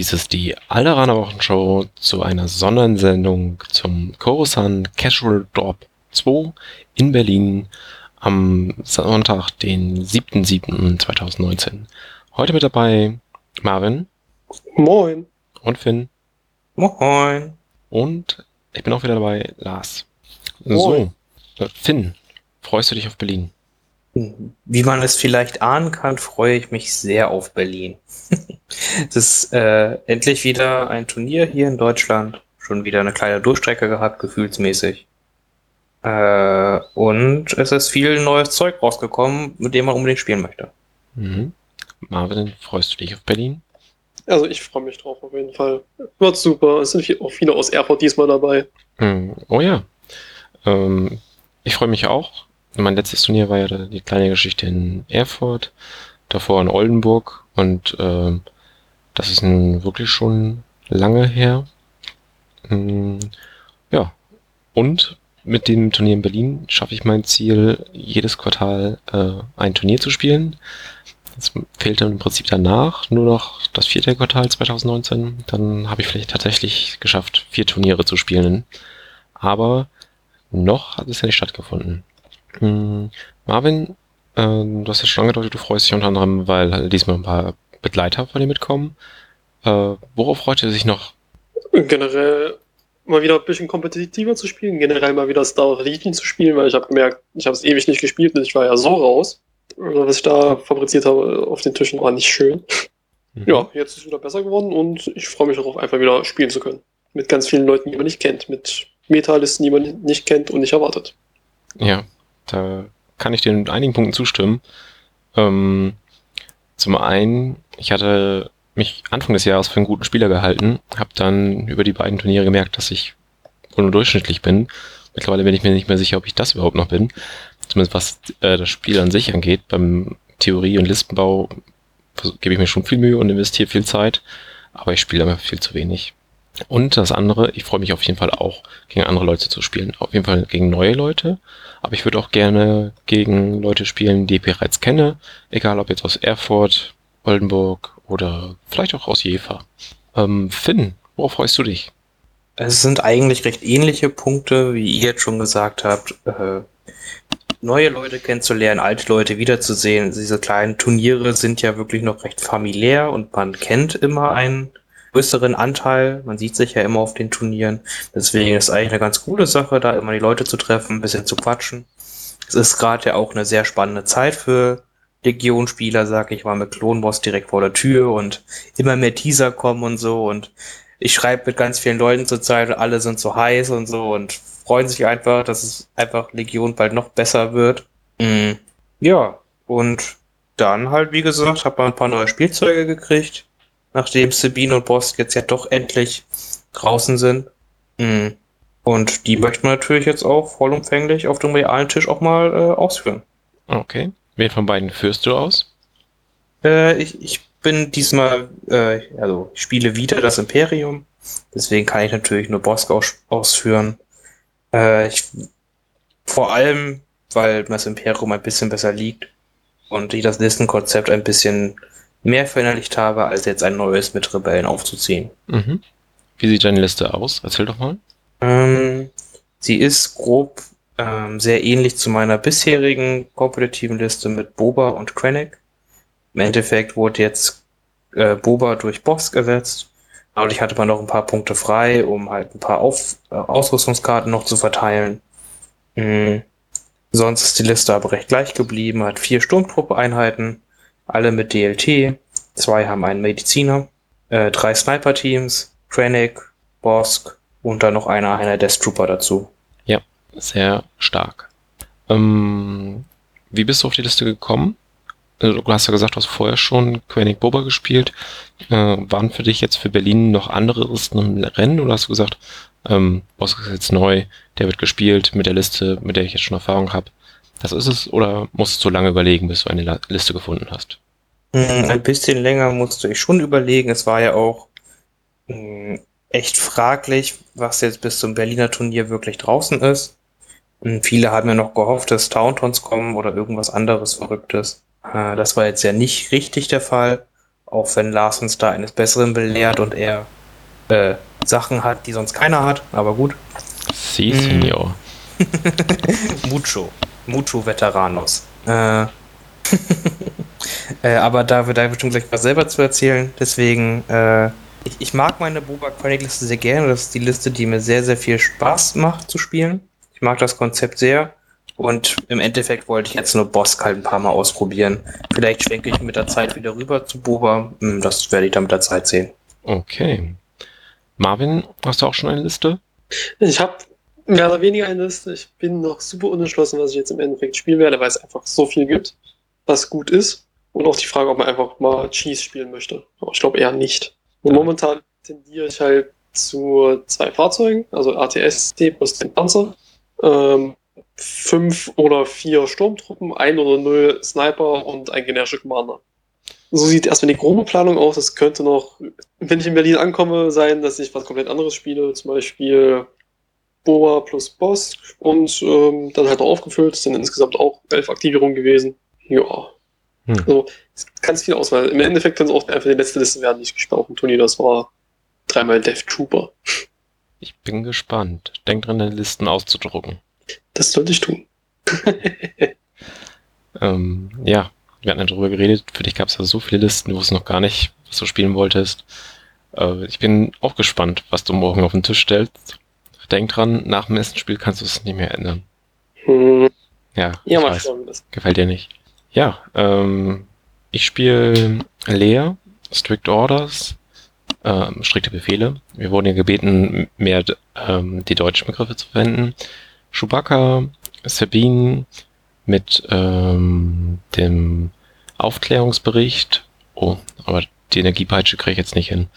Dies ist die Alderaner Wochenshow zu einer Sondersendung zum Coruscant Casual Drop 2 in Berlin am Sonntag, den 7.7.2019. Heute mit dabei Marvin. Moin. Und Finn. Moin. Und ich bin auch wieder dabei, Lars. Moin. So, Finn, freust du dich auf Berlin? Wie man es vielleicht ahnen kann, freue ich mich sehr auf Berlin. es ist äh, endlich wieder ein Turnier hier in Deutschland. Schon wieder eine kleine Durchstrecke gehabt, gefühlsmäßig. Äh, und es ist viel neues Zeug rausgekommen, mit dem man unbedingt spielen möchte. Mhm. Marvin, freust du dich auf Berlin? Also ich freue mich drauf auf jeden Fall. Wird super. Es sind auch viele aus Erfurt diesmal dabei. Mhm. Oh ja. Ähm, ich freue mich auch. Mein letztes Turnier war ja die kleine Geschichte in Erfurt, davor in Oldenburg und äh, das ist nun wirklich schon lange her. Hm, ja, und mit dem Turnier in Berlin schaffe ich mein Ziel, jedes Quartal äh, ein Turnier zu spielen. Es fehlt dann im Prinzip danach nur noch das vierte Quartal 2019. Dann habe ich vielleicht tatsächlich geschafft, vier Turniere zu spielen. Aber noch hat es ja nicht stattgefunden. Hm, Marvin, äh, du hast ja schon angedeutet, du freust dich unter anderem, weil halt diesmal ein paar Begleiter von dir mitkommen. Äh, worauf freut ihr sich noch? Generell mal wieder ein bisschen kompetitiver zu spielen, generell mal wieder Star Legion zu spielen, weil ich habe gemerkt, ich habe es ewig nicht gespielt und ich war ja so raus. Was ich da fabriziert habe auf den Tischen war nicht schön. Mhm. Ja, jetzt ist es wieder besser geworden und ich freue mich darauf, einfach wieder spielen zu können. Mit ganz vielen Leuten, die man nicht kennt, mit Metalisten, die man nicht kennt und nicht erwartet. Ja, da kann ich dir in einigen Punkten zustimmen. Ähm, zum einen, ich hatte mich Anfang des Jahres für einen guten Spieler gehalten, habe dann über die beiden Turniere gemerkt, dass ich wohl nur durchschnittlich bin. Mittlerweile bin ich mir nicht mehr sicher, ob ich das überhaupt noch bin. Zumindest was äh, das Spiel an sich angeht. Beim Theorie- und Listenbau gebe ich mir schon viel Mühe und investiere viel Zeit, aber ich spiele immer viel zu wenig. Und das andere, ich freue mich auf jeden Fall auch, gegen andere Leute zu spielen. Auf jeden Fall gegen neue Leute. Aber ich würde auch gerne gegen Leute spielen, die ich bereits kenne. Egal ob jetzt aus Erfurt, Oldenburg oder vielleicht auch aus Jever. Ähm, Finn, worauf freust du dich? Es sind eigentlich recht ähnliche Punkte, wie ihr jetzt schon gesagt habt. Äh, neue Leute kennenzulernen, alte Leute wiederzusehen. Diese kleinen Turniere sind ja wirklich noch recht familiär und man kennt immer einen größeren Anteil. Man sieht sich ja immer auf den Turnieren. Deswegen ist es eigentlich eine ganz coole Sache, da immer die Leute zu treffen, ein bisschen zu quatschen. Es ist gerade ja auch eine sehr spannende Zeit für Legion-Spieler, sag ich mal, mit Klonboss direkt vor der Tür und immer mehr Teaser kommen und so. Und ich schreibe mit ganz vielen Leuten zurzeit und alle sind so heiß und so und freuen sich einfach, dass es einfach Legion bald noch besser wird. Mhm. Ja, und dann halt, wie gesagt, hat man ein paar neue Spielzeuge gekriegt nachdem Sabine und Boss jetzt ja doch endlich draußen sind. Mhm. Und die möchte man natürlich jetzt auch vollumfänglich auf dem realen Tisch auch mal äh, ausführen. Okay. Wen von beiden führst du aus? Äh, ich, ich bin diesmal, äh, also ich spiele wieder das Imperium. Deswegen kann ich natürlich nur Bosk aus, ausführen. Äh, ich, vor allem, weil das Imperium ein bisschen besser liegt und ich das Listenkonzept ein bisschen mehr verinnerlicht habe, als jetzt ein neues mit Rebellen aufzuziehen. Mhm. Wie sieht deine Liste aus? Erzähl doch mal. Ähm, sie ist grob ähm, sehr ähnlich zu meiner bisherigen kompetitiven Liste mit Boba und Krennic. Im Endeffekt wurde jetzt äh, Boba durch Boss ersetzt. Aber ich hatte mal noch ein paar Punkte frei, um halt ein paar Auf äh, Ausrüstungskarten noch zu verteilen. Mhm. Sonst ist die Liste aber recht gleich geblieben, hat vier Sturmtruppe-Einheiten, alle mit DLT. Zwei haben einen Mediziner, äh, drei Sniper-Teams, Krennic, Bosk und dann noch eine Einheit Death Trooper dazu. Ja, sehr stark. Ähm, wie bist du auf die Liste gekommen? Also, du hast ja gesagt, du hast vorher schon Krennic Boba gespielt. Äh, waren für dich jetzt für Berlin noch andere Listen im Rennen oder hast du gesagt, ähm, Bosk ist jetzt neu, der wird gespielt mit der Liste, mit der ich jetzt schon Erfahrung habe? Das ist es oder musst du lange überlegen, bis du eine Liste gefunden hast? Hm, ein bisschen länger musste ich schon überlegen. Es war ja auch mh, hm, echt fraglich, was jetzt bis zum Berliner Turnier wirklich draußen ist. Und hm, viele haben ja noch gehofft, dass Tauntons kommen oder irgendwas anderes Verrücktes. Äh, das war jetzt ja nicht richtig der Fall. Auch wenn Lars uns da eines Besseren belehrt und er äh, Sachen hat, die sonst keiner hat, aber gut. Si, Mm. Senor. Mucho. Mucho Veteranos. Äh, äh, aber da wird da bestimmt gleich was selber zu erzählen. Deswegen, äh, ich, ich mag meine Boba Chronic Liste sehr gerne. Das ist die Liste, die mir sehr, sehr viel Spaß macht zu spielen. Ich mag das Konzept sehr. Und im Endeffekt wollte ich jetzt nur Boss halt ein paar Mal ausprobieren. Vielleicht schwenke ich mit der Zeit wieder rüber zu Boba. Hm, Das werde ich dann mit der Zeit sehen. Okay. Marvin, hast du auch schon eine Liste? Ich habe mehr oder weniger eine Liste. Ich bin noch super unentschlossen, was ich jetzt im Endeffekt spielen werde, weil es einfach so viel gibt, was gut ist. Und auch die Frage, ob man einfach mal Cheese spielen möchte. Aber ich glaube eher nicht. Und momentan tendiere ich halt zu zwei Fahrzeugen, also ATST plus den Panzer, ähm, fünf oder vier Sturmtruppen, ein oder null Sniper und ein generischer Commander. So sieht erstmal die grobe Planung aus. Es könnte noch, wenn ich in Berlin ankomme, sein, dass ich was komplett anderes spiele, zum Beispiel Boa plus Boss und ähm, dann halt aufgefüllt. Es sind insgesamt auch elf Aktivierungen gewesen. Ja. Hm. Also, ganz viel Auswahl. Im Endeffekt kann es auch einfach die letzte Liste werden, die ich gespielt habe Turnier. Das war dreimal Death Trooper. Ich bin gespannt. Denk dran, deine Listen auszudrucken. Das sollte ich tun. Ähm, ja, wir hatten ja darüber geredet. Für dich gab es ja so viele Listen, du wusstest noch gar nicht, was du spielen wolltest. Äh, ich bin auch gespannt, was du morgen auf den Tisch stellst. Denk dran, nach dem ersten Spiel kannst du es nicht mehr ändern. Hm, Ja, ja, ich mal weiß. schauen. Gefällt dir nicht. Ja, ähm, ich spiele Lea, Strict Orders, ähm, strikte Befehle. Wir wurden ja gebeten, mehr ähm, die deutschen Begriffe zu verwenden. Chewbacca, Sabine mit ähm, dem Aufklärungsbericht. Oh, aber die Energiepeitsche kriege ich jetzt nicht hin.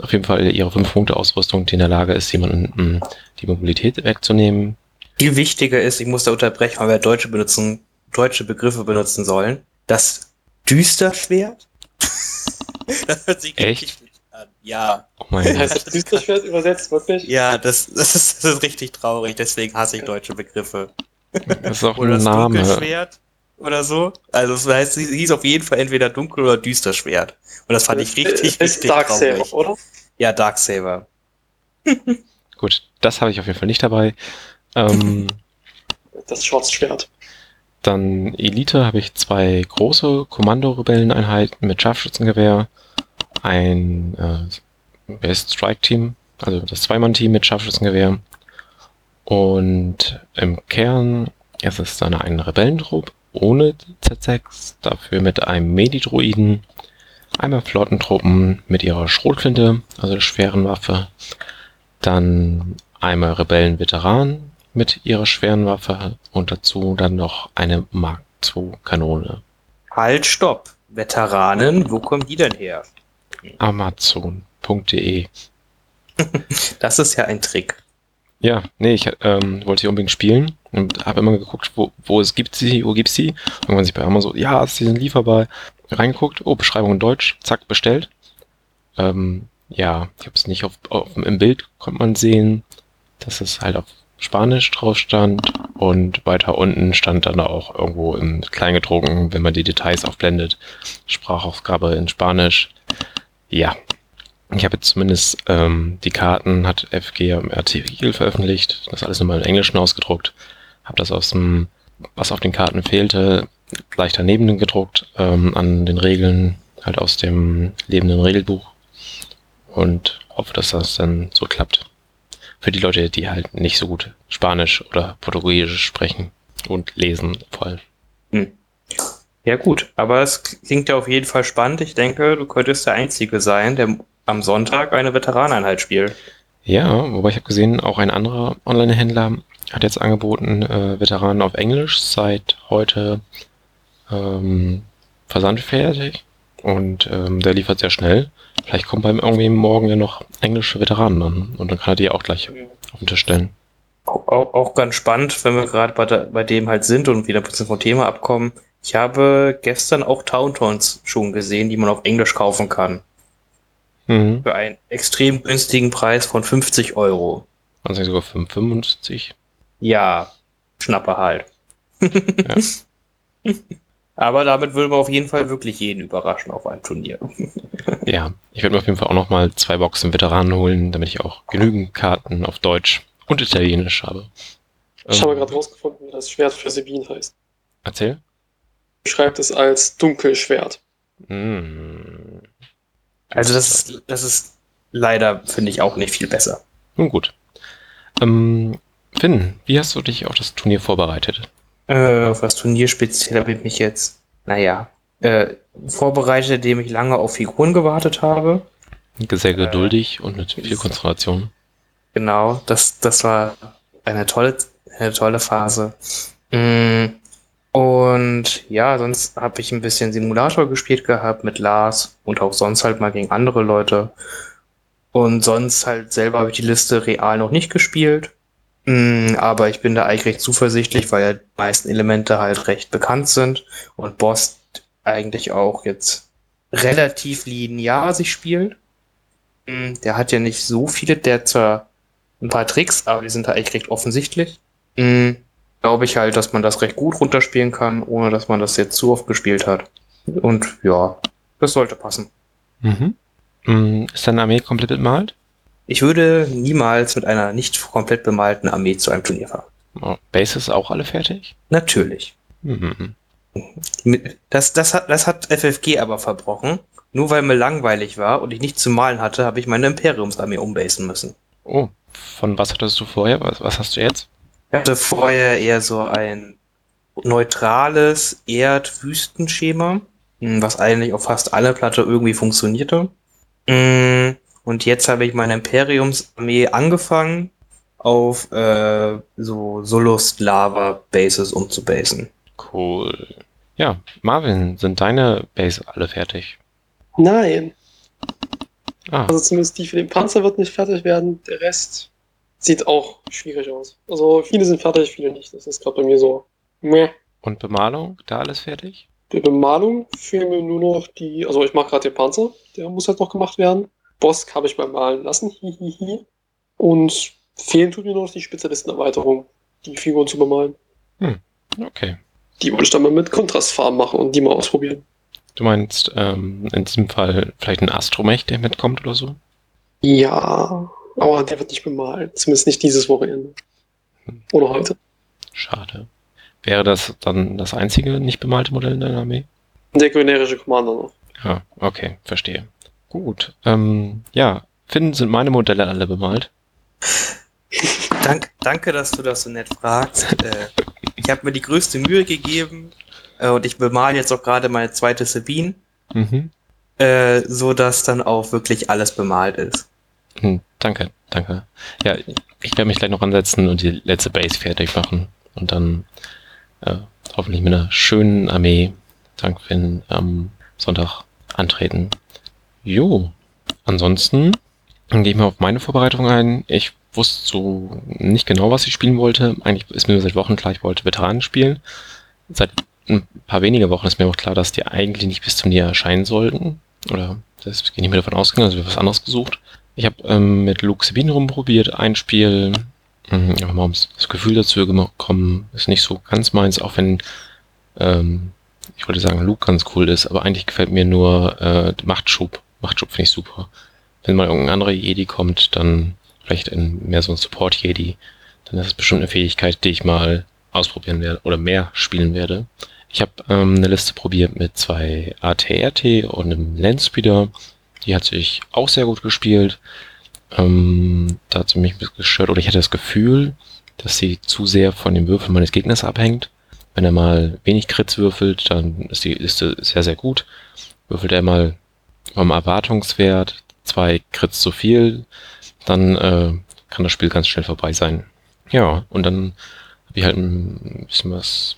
Auf jeden Fall ihre 5-Punkte-Ausrüstung, die in der Lage ist, jemanden mm, die Mobilität wegzunehmen. Viel wichtiger ist, ich muss da unterbrechen, weil wir deutsche benutzen, deutsche Begriffe benutzen sollen. Das Düsterschwert? das hört sich Echt? richtig an. Ja. Oh mein Gott. Heißt das Düsterschwert übersetzt, wirklich? Ja, das, das, ist, das ist richtig traurig, deswegen hasse ich deutsche Begriffe. Das ist auch Oder ein das Name. Dunkelschwert oder so. Also es heißt, es hieß auf jeden Fall entweder Dunkel- oder Düsterschwert. Und das fand ich richtig, Das ist richtig Darksaber, traurig. oder? Ja, Darksaber. Gut, das habe ich auf jeden Fall nicht dabei. Ähm, Das Schwarzschwert. dann Elite habe ich zwei große Kommando-Rebelleneinheiten mit Scharfschützengewehr, ein äh, wer ist Strike-Team, also das Zweimann-Team mit Scharfschützengewehr. Und im Kern ist es dann ein Rebellentrupp ohne Z6, dafür mit einem Medidroiden, einmal Flottentruppen mit ihrer Schrotflinte, also der schweren Waffe, dann einmal Rebellenveteranen mit ihrer schweren Waffe und dazu dann noch eine Mark II Kanone. Halt, stopp. Veteranen, wo kommen die denn her? Amazon.de. Das ist ja ein Trick. Ja, nee, ich ähm, wollte sie unbedingt spielen und habe immer geguckt, wo, wo es gibt sie, wo gibt's sie. Irgendwann sich bei Amazon, ja, sie sind lieferbar, reingeguckt, oh, Beschreibung in Deutsch, zack, bestellt. Ähm, ja, ich habe es nicht auf, auf, im Bild konnte man sehen, dass es halt auf Spanisch drauf stand und weiter unten stand dann auch irgendwo im Kleingedruckten, wenn man die Details aufblendet, Sprachausgabe in Spanisch. Ja, ich habe jetzt zumindest ähm, die Karten, hat FG im Artikel veröffentlicht, das alles nochmal im Englischen ausgedruckt, habe das aus dem, was auf den Karten fehlte, gleich daneben gedruckt, ähm, an den Regeln, halt aus dem lebenden Regelbuch und hoffe, dass das dann so klappt. Für die Leute, die halt nicht so gut Spanisch oder Portugiesisch sprechen und lesen vor allem. Hm. Ja gut, aber es klingt ja auf jeden Fall spannend. Ich denke, du könntest der Einzige sein, der am Sonntag eine Veteraneinheit spielt. Ja, wobei ich habe gesehen, auch ein anderer Online-Händler hat jetzt angeboten, äh, Veteranen auf Englisch seit heute ähm, versandfertig und ähm, der liefert sehr schnell. Vielleicht kommt beim irgendwie morgen ja noch englische Veteranen an und dann kann er die auch gleich auf den Tisch stellen. Auch, auch, auch ganz spannend, wenn wir gerade bei, bei dem halt sind und wieder ein bisschen vom Thema abkommen. Ich habe gestern auch Tauntons schon gesehen, die man auf Englisch kaufen kann. Mhm. Für einen extrem günstigen Preis von 50 Euro. Also sogar 5,55. Ja, Schnapper halt. Aber damit würden wir auf jeden Fall wirklich jeden überraschen auf einem Turnier. Ja, ich werde mir auf jeden Fall auch nochmal zwei Boxen Veteranen holen, damit ich auch genügend Karten auf Deutsch und Italienisch habe. Ich habe Ähm, gerade rausgefunden, wie das Schwert für Sabine heißt. Erzähl. Beschreibt es als Dunkelschwert. Hm. Also das ist, das ist leider, finde ich, auch nicht viel besser. Nun gut. Ähm, Finn, wie hast du dich auf das Turnier vorbereitet? Äh, auf das Turnier speziell habe ich mich jetzt, naja, äh, vorbereitet, indem ich lange auf Figuren gewartet habe. Sehr Äh, geduldig und mit viel Konzentration. Genau, das, das war eine tolle, eine tolle Phase. Mm, Und ja, sonst habe ich ein bisschen Simulator gespielt gehabt mit Lars und auch sonst halt mal gegen andere Leute. Und sonst halt selber habe ich die Liste real noch nicht gespielt. Mm, Aber ich bin da eigentlich recht zuversichtlich, weil ja die meisten Elemente halt recht bekannt sind und Boss eigentlich auch jetzt relativ linear sich spielt. Mm, Der hat ja nicht so viele, der hat zwar ein paar Tricks, aber die sind da eigentlich recht offensichtlich. Glaube ich halt, dass man das recht gut runterspielen kann, ohne dass man das jetzt zu oft gespielt hat. Und ja, das sollte passen. Mhm. Mm, Ist deine Armee komplett bemalt? Ich würde niemals mit einer nicht komplett bemalten Armee zu einem Turnier fahren. Oh, Bases auch alle fertig? Natürlich. Mhm. Das, das, hat, das hat FFG aber verbrochen. Nur weil mir langweilig war und ich nichts zu malen hatte, habe ich meine Imperiumsarmee umbasen müssen. Oh, von was hattest du vorher? Was, was hast du jetzt? Ich hatte vorher eher so ein neutrales Erd-Wüstenschema, hm, was eigentlich auf fast alle Platte irgendwie funktionierte. Mm, Und jetzt habe ich meine Imperiumsarmee angefangen, auf äh, so Solust-Lava-Bases umzubasen. Cool. Ja, Marvin, sind deine Bases alle fertig? Nein. Ah, Also zumindest die für den Panzer wird nicht fertig werden. Der Rest sieht auch schwierig aus. Also viele sind fertig, viele nicht. Das ist gerade bei mir so. Meh. und Bemalung, da alles fertig? Der Bemalung fehlen mir nur noch die. Also ich mache gerade den Panzer, der muss halt noch gemacht werden. Boss habe ich beim Malen lassen. Hihihi. Und fehlen tut mir noch die Spezialistenerweiterung, die Figuren zu bemalen. Okay. Die wollte ich dann mal mit Kontrastfarben machen und die mal ausprobieren. Du meinst ähm, in diesem Fall vielleicht ein Astromech, der mitkommt oder so? Ja, aber der wird nicht bemalt. Zumindest nicht dieses Wochenende. Oder heute. Schade. Wäre das dann das einzige nicht bemalte Modell in deiner Armee? Der generische Commander noch. Ja, okay, verstehe. Gut. Ähm, ja, Finn, sind meine Modelle alle bemalt? Dank, danke, dass du das so nett fragst. äh, ich habe mir die größte Mühe gegeben äh, und ich bemale jetzt auch gerade meine zweite Sabine, Mhm. äh, so dass dann auch wirklich alles bemalt ist. Hm, danke, danke. Ja, ich werde mich gleich noch ansetzen und die letzte Base fertig machen und dann äh, hoffentlich mit einer schönen Armee, dank Finn, am Sonntag antreten. Jo, ansonsten gehe ich mal auf meine Vorbereitung ein. Ich wusste so nicht genau, was ich spielen wollte. Eigentlich ist mir seit Wochen klar, ich wollte Veteranen spielen. Seit ein paar weniger Wochen ist mir auch klar, dass die eigentlich nicht bis zum Turnier erscheinen sollten. Oder das ist nicht mehr davon ausgegangen, also ich habe was anderes gesucht. Ich habe ähm, mit Luke Sabine rumprobiert, ein Spiel, ähm, einfach mal um das Gefühl dazu bekommen, ist nicht so ganz meins, auch wenn ähm, ich wollte sagen, Luke ganz cool ist, aber eigentlich gefällt mir nur äh, Machtschub. Machtschub finde ich super. Wenn mal irgendein anderer Jedi kommt, dann vielleicht in mehr so ein Support-Jedi, dann ist es bestimmt eine Fähigkeit, die ich mal ausprobieren werde oder mehr spielen werde. Ich habe ähm, eine Liste probiert mit zwei ATRT und einem Landspeeder. Die hat sich auch sehr gut gespielt. Ähm, da hat sie mich ein bisschen gestört, oder ich hatte das Gefühl, dass sie zu sehr von dem Würfel meines Gegners abhängt. Wenn er mal wenig Crits würfelt, dann ist die Liste sehr, sehr gut. Würfelt er mal vom Erwartungswert zwei Crits zu viel, dann äh, kann das Spiel ganz schnell vorbei sein. Ja, und dann habe ich halt ein bisschen was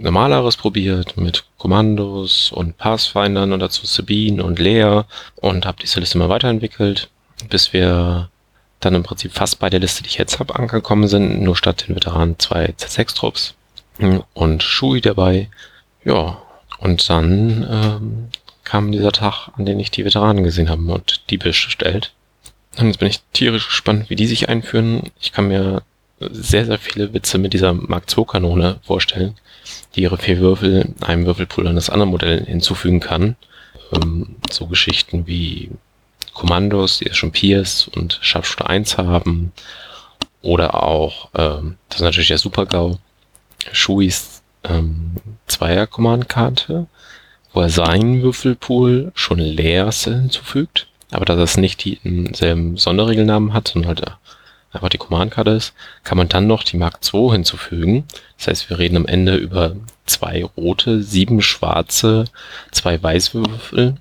Normaleres probiert mit Kommandos und Pathfindern und dazu Sabine und Lea und habe diese Liste mal weiterentwickelt, bis wir dann im Prinzip fast bei der Liste, die ich jetzt habe, angekommen sind, nur statt den Veteranen zwei Z6-Trupps und Shui dabei. Ja, und dann ähm, kam dieser Tag, an dem ich die Veteranen gesehen habe und die bestellt. Und jetzt bin ich tierisch gespannt, wie die sich einführen. Ich kann mir sehr, sehr viele Witze mit dieser Mark II-Kanone vorstellen, die ihre vier Würfel einem Würfelpool eines anderen Modells hinzufügen kann. Ähm, so Geschichten wie Kommandos, die ja schon Pierce und Scharfschütze 1 haben. Oder auch, ähm, das ist natürlich der Super-GAU, Shuis ähm, Zweier-Command-Karte, wo er seinen Würfelpool schon leer hinzufügt, aber dass es nicht denselben Sonderregelnamen hat, sondern halt einfach die Command-Karte ist, kann man dann noch die Mark II hinzufügen. Das heißt, wir reden am Ende über zwei rote, sieben schwarze, zwei Weißwürfel,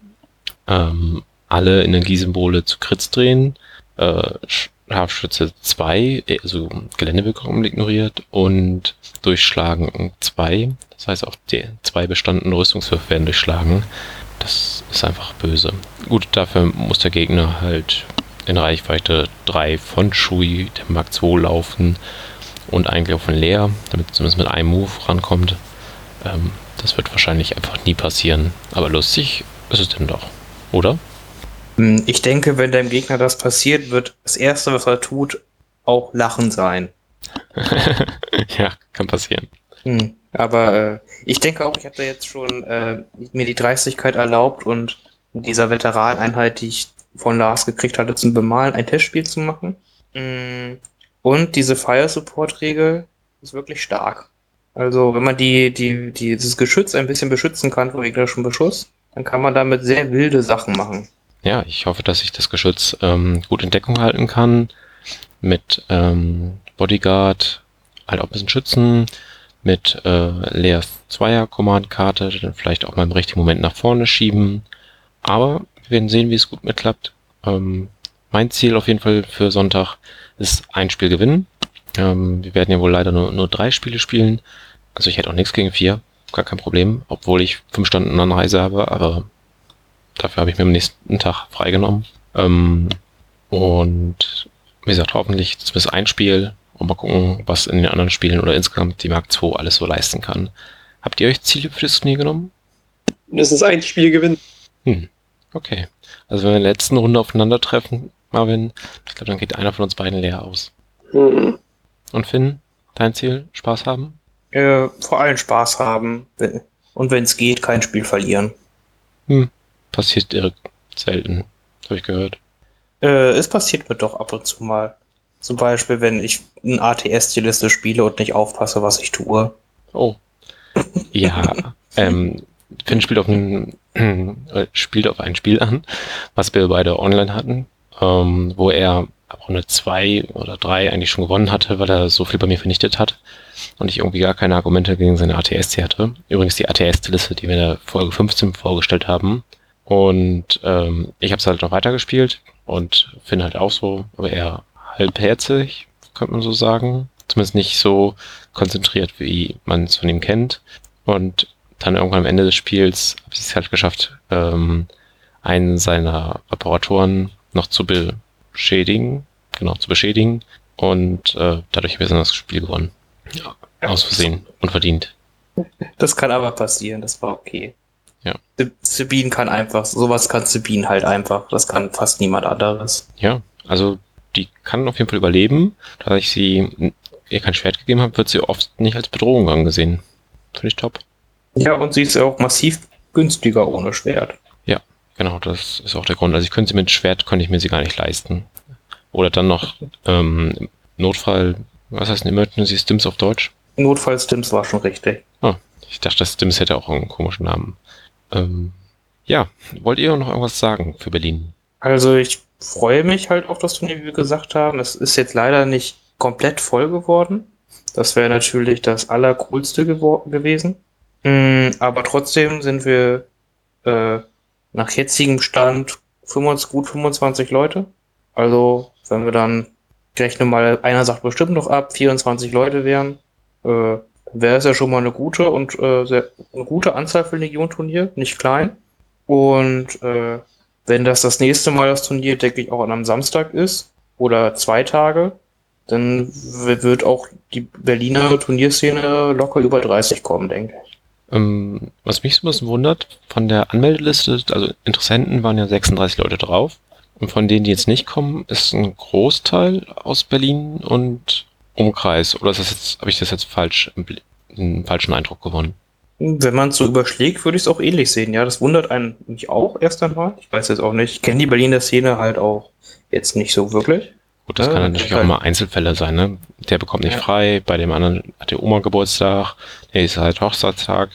ähm, alle Energiesymbole zu Krits drehen, äh, Scharfschütze 2, also Geländewirkung ignoriert und durchschlagen 2. Das heißt, auch die zwei bestandenen Rüstungswürfe werden durchschlagen. Das ist einfach böse. Gut, dafür muss der Gegner halt in Reichweite 3 von Shui, der Mark II, laufen und eigentlich auch von Leer, damit zumindest mit einem Move rankommt. Ähm, das wird wahrscheinlich einfach nie passieren. Aber lustig ist es denn doch, oder? Hm, ich denke, wenn deinem Gegner das passiert, wird das Erste, was er tut, auch Lachen sein. ja, kann passieren. Hm, aber äh, ich denke auch, ich habe da jetzt schon äh, mir die Dreistigkeit erlaubt und in dieser Veteraneinheit, die ich von Lars gekriegt hatte, zum Bemalen, ein Testspiel zu machen. Hm, und diese Fire Support Regel ist wirklich stark. Also, wenn man die, die, die, dieses Geschütz ein bisschen beschützen kann vor gegnerischen Beschuss, dann kann man damit sehr wilde Sachen machen ja, ich hoffe, dass ich das Geschütz ähm, gut in Deckung halten kann. Mit ähm, Bodyguard, halt auch ein bisschen schützen. Mit äh, Leas Zweier Command-Karte, dann vielleicht auch mal im richtigen Moment nach vorne schieben. Aber wir werden sehen, wie es gut mitklappt. Ähm, mein Ziel auf jeden Fall für Sonntag ist ein Spiel gewinnen. Ähm, wir werden ja wohl leider nur, nur drei Spiele spielen. Also ich hätte auch nichts gegen vier, gar kein Problem, obwohl ich fünf Stunden Anreise habe, aber Dafür habe ich mir am nächsten Tag freigenommen. Ähm, und wie gesagt, hoffentlich zumindest ein Spiel und mal gucken, was in den anderen Spielen oder insgesamt die Mark II alles so leisten kann. Habt ihr euch Ziele für das Turnier genommen? Mindestens ein Spiel gewinnen. Hm. Okay. Also wenn wir in der letzten Runde aufeinandertreffen, Marvin, ich glaube, dann geht einer von uns beiden leer aus. Mhm. Und Finn, dein Ziel? Spaß haben? Äh, vor allem Spaß haben. Und wenn es geht, kein Spiel verlieren. Hm passiert irre selten, habe ich gehört. Äh, es passiert mir doch ab und zu mal. Zum Beispiel, wenn ich ein ATS die Liste spiele und nicht aufpasse, was ich tue. Oh. Ja, ähm, Finn spielt auf ein, äh, spielt auf ein Spiel an, was wir beide online hatten, ähm, wo er ab Runde zwei oder drei eigentlich schon gewonnen hatte, weil er so viel bei mir vernichtet hat und ich irgendwie gar keine Argumente gegen seine ATS hatte. Übrigens die ATS-Liste, die wir in der Folge 15 vorgestellt haben, und ähm, ich habe es halt noch weitergespielt und finde halt auch so, aber eher halbherzig, könnte man so sagen. Zumindest nicht so konzentriert, wie man es von ihm kennt. Und dann irgendwann am Ende des Spiels habe ich es halt geschafft, ähm, einen seiner Apparatoren noch zu beschädigen, genau, zu beschädigen. Und äh, dadurch habe ich dann das Spiel gewonnen. Ja, aus Versehen, unverdient. Das kann aber passieren, das war okay. Ja. Sabine kann einfach, sowas kann Sabine halt einfach. Das kann fast niemand anderes. Ja, also die kann auf jeden Fall überleben. Da ich sie ihr kein Schwert gegeben habe, wird sie oft nicht als Bedrohung angesehen. Finde ich top. Ja, und sie ist ja auch massiv günstiger ohne Schwert. Ja, genau, das ist auch der Grund. Also ich könnte sie mit Schwert, konnte ich mir sie gar nicht leisten. Oder dann noch ähm, Notfall, was heißt ein Emergency Stims auf Deutsch? Notfall Stims war schon richtig. Oh, ich dachte, das Stims hätte auch einen komischen Namen. Ähm, ja, wollt ihr noch irgendwas sagen für Berlin? Also ich freue mich halt auf das Turnier, wie wir gesagt haben. Es ist jetzt leider nicht komplett voll geworden. Das wäre natürlich das Allercoolste gewesen. Mm, aber trotzdem sind wir äh, nach jetzigem Stand 25, gut 25 Leute. Also wenn wir dann, ich rechne mal, einer sagt bestimmt noch ab, 24 Leute wären, äh, wäre es ja schon mal eine gute und äh, sehr, eine gute Anzahl für ein Legion-Turnier, nicht klein. Und äh, wenn das das nächste Mal das Turnier, denke ich, auch an einem Samstag ist oder zwei Tage, dann wird auch die Berliner Turnierszene locker über 30 kommen, denke ich. Ähm, was mich so ein bisschen wundert, von der Anmeldeliste, also Interessenten waren ja 36 Leute drauf. Und von denen, die jetzt nicht kommen, ist ein Großteil aus Berlin und Umkreis. Oder ist das jetzt, habe ich das jetzt falsch, einen falschen Eindruck gewonnen? Wenn man es so überschlägt, würde ich es auch ähnlich sehen. Ja, das wundert einen mich auch erst einmal. Ich weiß jetzt auch nicht. Ich kenne die Berliner Szene halt auch jetzt nicht so wirklich. Gut, das Ja, kann das natürlich auch mal Einzelfälle sein, ne? Der bekommt nicht Ja. frei, bei dem anderen hat der Oma Geburtstag, der ist halt Hochzeitstag.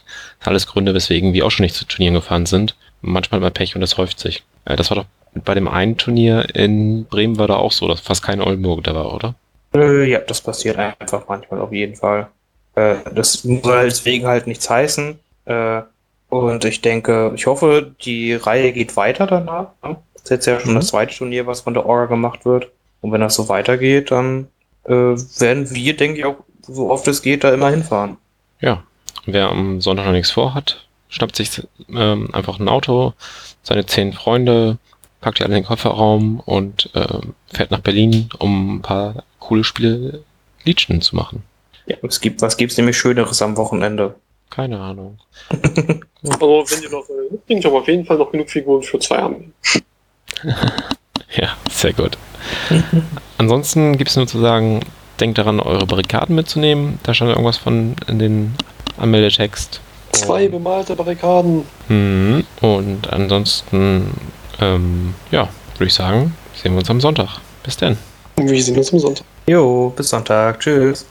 Alles Gründe, weswegen wir auch schon nicht zu Turnieren gefahren sind. Manchmal hat man Pech und das häuft sich. Äh, das war doch bei dem einen Turnier in Bremen war da auch so, dass fast kein Oldenburg da war, oder? Äh, ja, das passiert einfach manchmal auf jeden Fall. Äh, das soll deswegen halt nichts heißen. Äh, und ich denke, ich hoffe, die Reihe geht weiter danach. Ne? Das ist jetzt ja schon Mhm. das zweite Turnier, was von der Orga gemacht wird. Und wenn das so weitergeht, dann äh, werden wir, denke ich, auch so oft es geht, da immer hinfahren. Ja. Wer am Sonntag noch nichts vorhat, schnappt sich ähm, einfach ein Auto, seine zehn Freunde, packt die alle in den Kofferraum und ähm, fährt nach Berlin, um ein paar coole Spiele Liedchen zu machen. Ja, es gibt, was gibt's nämlich Schöneres am Wochenende? Keine Ahnung. Also, wenn ihr noch äh, mitbringt, aber auf jeden Fall noch genug Figuren für zwei haben. Ja, sehr gut. Ansonsten gibt es nur zu sagen, denkt daran, eure Barrikaden mitzunehmen. Da stand irgendwas von in den Anmeldetext. Zwei bemalte Barrikaden. Mhm. Und ansonsten, ähm, ja, würde ich sagen, sehen wir uns am Sonntag. Bis dann. Wir sehen uns am Sonntag. Jo, bis Sonntag. Tschüss.